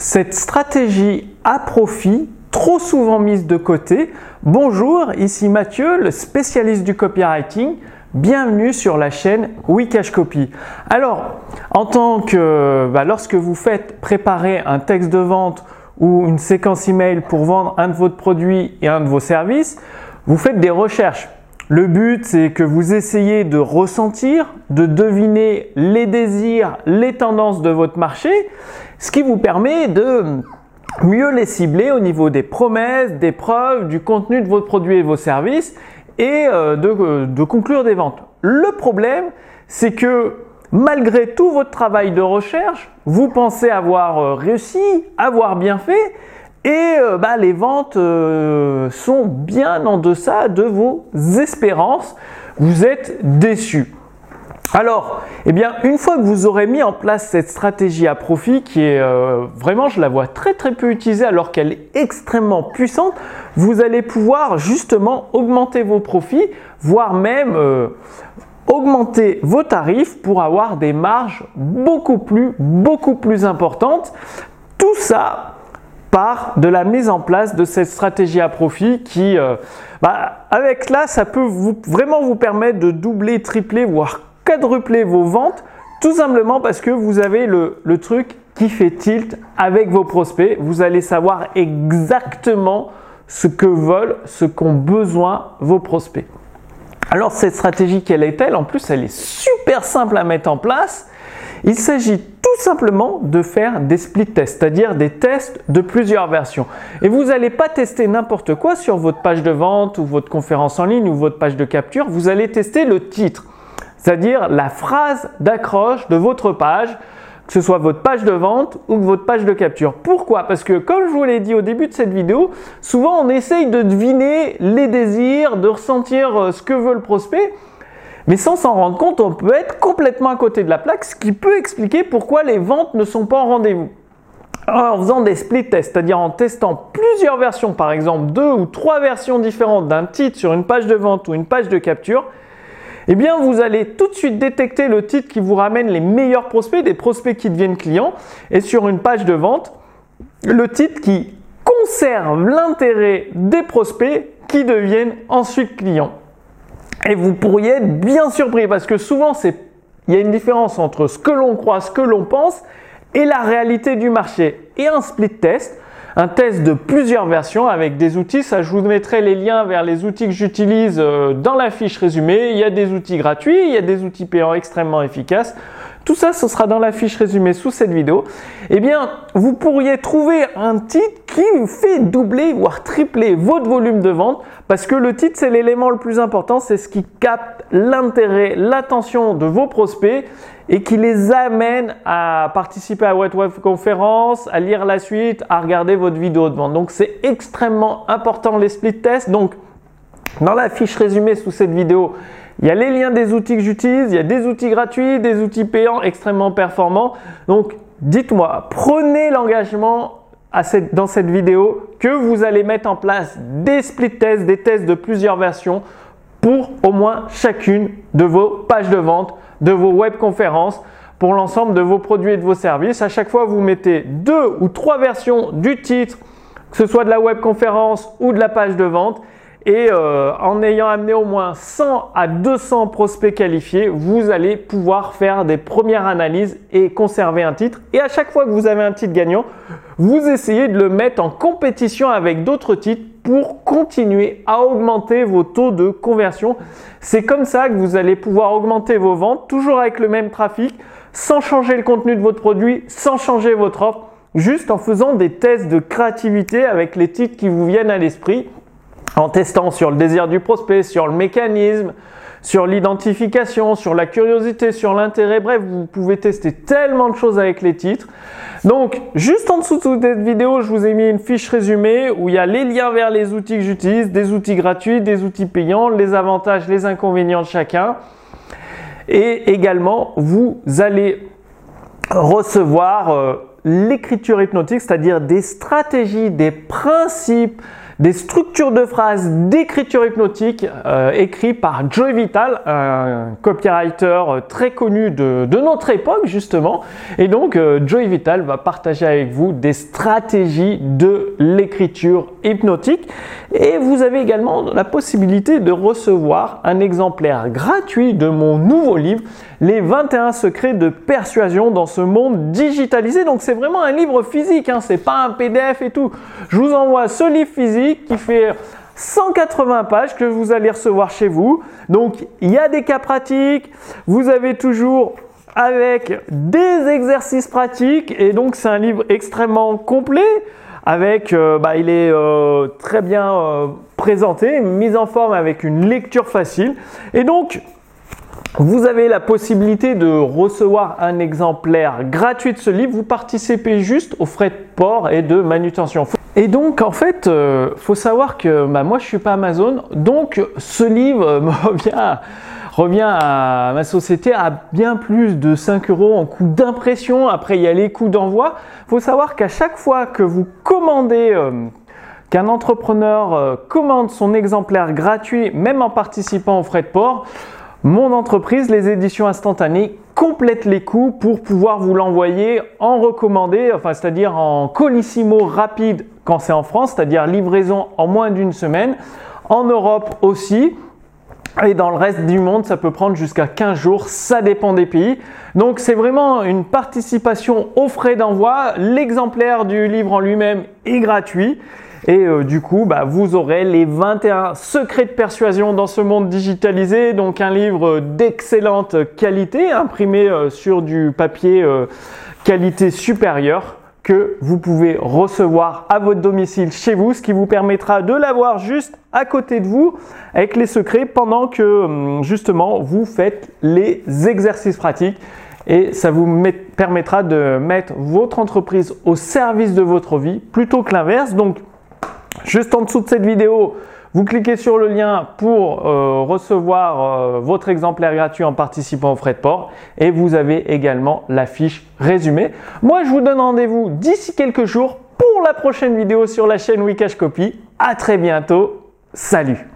cette stratégie à profit trop souvent mise de côté. Bonjour, ici Mathieu, le spécialiste du copywriting. Bienvenue sur la chaîne Wikash Copy. Alors, en tant que bah, lorsque vous faites préparer un texte de vente ou une séquence email pour vendre un de vos produits et un de vos services, vous faites des recherches. Le but, c'est que vous essayez de ressentir, de deviner les désirs, les tendances de votre marché, ce qui vous permet de mieux les cibler au niveau des promesses, des preuves, du contenu de votre produit et de vos services et euh, euh, de, conclure des ventes. Le problème, c'est que malgré tout votre travail de recherche, vous pensez avoir euh, réussi, avoir bien fait, et bah, les ventes sont bien en deçà de vos espérances. Vous êtes déçu. Alors, eh bien, une fois que vous aurez mis en place cette stratégie à profit, qui est euh, vraiment, je la vois très très peu utilisée alors qu'elle est extrêmement puissante, vous allez pouvoir justement augmenter vos profits, voire même euh, augmenter vos tarifs pour avoir des marges beaucoup plus, beaucoup plus importantes. Tout ça part de la mise en place de cette stratégie à profit qui, euh, bah, avec là, ça peut vraiment vous permettre de doubler, tripler, voire quadrupler vos ventes tout simplement parce que vous avez le, truc qui fait tilt avec vos prospects. Vous allez savoir exactement ce que veulent, ce qu'ont besoin vos prospects. Alors cette stratégie, quelle est-elle? En plus, elle est super simple à mettre en place. Il s'agit tout simplement de faire des split tests, c'est-à-dire des tests de plusieurs versions. Et vous n'allez pas tester n'importe quoi sur votre page de vente ou votre conférence en ligne ou votre page de capture. Vous allez tester le titre c'est-à-dire la phrase d'accroche de votre page, que ce soit votre page de vente ou votre page de capture. Pourquoi? Parce que comme je vous l'ai dit au début de cette vidéo, souvent on essaye de deviner les désirs, de ressentir euh, ce que veut le prospect, mais sans s'en rendre compte, on peut être complètement à côté de la plaque, ce qui peut expliquer pourquoi les ventes ne sont pas en rendez-vous. en faisant des split tests, c'est-à-dire en testant plusieurs versions, par exemple deux ou trois versions différentes d'un titre sur une page de vente ou une page de capture, eh bien vous allez tout de suite détecter le titre qui vous ramène les meilleurs prospects, des prospects qui deviennent clients, et sur une page de vente, le titre qui conserve l'intérêt des prospects qui deviennent ensuite clients. Et vous pourriez être bien surpris parce que souvent il y a une différence entre ce que l'on croit, ce que l'on pense et la réalité du marché. Et un split test, un test de plusieurs versions avec des outils. Ça, je vous mettrai les liens vers les outils que j'utilise euh, dans la fiche résumée. Il y a des outils gratuits, il y a des outils payants extrêmement efficaces. Tout ça, ce sera dans la fiche résumée sous cette vidéo. Eh bien, vous pourriez trouver un titre qui fait doubler, voire tripler votre volume de vente parce que le titre, c'est l'élément le plus important. C'est ce qui capte l'intérêt, l'attention de vos prospects et qui les amène à participer à votre web conférence, à lire la suite, à regarder votre vidéo de vente. Donc, c'est extrêmement important les split tests. Donc, dans la fiche résumée sous cette vidéo, il y a les liens des outils que j'utilise, il y a des outils gratuits, des outils payants extrêmement performants. Donc, dites-moi, prenez l'engagement dans cette vidéo que vous allez mettre en place des split tests, des tests de plusieurs versions pour au moins chacune de vos pages de vente, de vos web conférences, pour l'ensemble de vos produits et de vos services. À chaque fois, vous mettez deux ou trois versions du titre, que ce soit de la web conférence ou de la page de vente, et euh, en ayant amené au moins 100 à 200 prospects qualifiés, vous allez pouvoir faire des premières analyses et conserver un titre. Et à chaque fois que vous avez un titre gagnant, vous essayez de le mettre en compétition avec d'autres titres pour continuer à augmenter vos taux de conversion. C'est comme ça que vous allez pouvoir augmenter vos ventes, toujours avec le même trafic, sans changer le contenu de votre produit, sans changer votre offre, juste en faisant des tests de créativité avec les titres qui vous viennent à l'esprit en testant sur le désir du prospect, sur le mécanisme, sur l'identification, sur la curiosité, sur l'intérêt. Bref, vous pouvez tester tellement de choses avec les titres. Donc, juste en dessous de cette vidéo, je vous ai mis une fiche résumée où il y a les liens vers les outils que j'utilise, des outils gratuits, des outils payants, les avantages, les inconvénients de chacun. Et également, vous allez recevoir euh, l'écriture hypnotique, c'est-à-dire des stratégies, des principes, des structures de phrases d'écriture hypnotique euh, écrites par Joy Vital, un copywriter très connu de, notre époque justement. Et donc euh, Joy Vital va partager avec vous des stratégies de l'écriture hypnotique. Et vous avez également la possibilité de recevoir un exemplaire gratuit de mon nouveau livre, Les 21 secrets de persuasion dans ce monde digitalisé. Donc c'est vraiment un livre physique, hein, c'est pas un PDF et tout. Je vous envoie ce livre physique qui fait 180 pages que vous allez recevoir chez vous. Donc il y a des cas pratiques, vous avez toujours avec des exercices pratiques. Et donc c'est un livre extrêmement complet. Avec euh, bah, il est euh, très bien euh, présenté, mis en forme avec une lecture facile. Et donc vous avez la possibilité de recevoir un exemplaire gratuit de ce livre. Vous participez juste aux frais de port et de manutention. Et donc, en fait, euh, faut savoir que bah, moi, je suis pas Amazon. Donc, ce livre me revient, à ma société à bien plus de 5 euros en coût d'impression. Après, il y a les coûts d'envoi. Faut savoir qu'à chaque fois que vous commandez... Euh, qu'un entrepreneur euh, commande son exemplaire gratuit, même en participant aux frais de port, mon entreprise, les éditions instantanées, complète les coûts pour pouvoir vous l'envoyer en recommandé, enfin c'est-à-dire en colissimo rapide quand c'est en France, c'est-à-dire livraison en moins d'une semaine. En Europe aussi. Et dans le reste du monde, ça peut prendre jusqu'à 15 jours, ça dépend des pays. Donc c'est vraiment une participation aux frais d'envoi. L'exemplaire du livre en lui-même est gratuit. Et euh, du coup, bah, vous aurez les 21 secrets de persuasion dans ce monde digitalisé. Donc un livre d'excellente qualité, imprimé euh, sur du papier euh, qualité supérieure que vous pouvez recevoir à votre domicile chez vous, ce qui vous permettra de l'avoir juste à côté de vous avec les secrets pendant que hum, justement vous faites les exercices pratiques et ça vous permettra de mettre votre entreprise au service de votre vie plutôt que l'inverse. Donc Juste en dessous de cette vidéo, vous cliquez sur le lien pour euh, recevoir euh, votre exemplaire gratuit en participant aux frais de port et vous avez également la fiche résumée. Moi, je vous donne rendez-vous d'ici quelques jours pour la prochaine vidéo sur la chaîne Wikash Copy. À très bientôt. Salut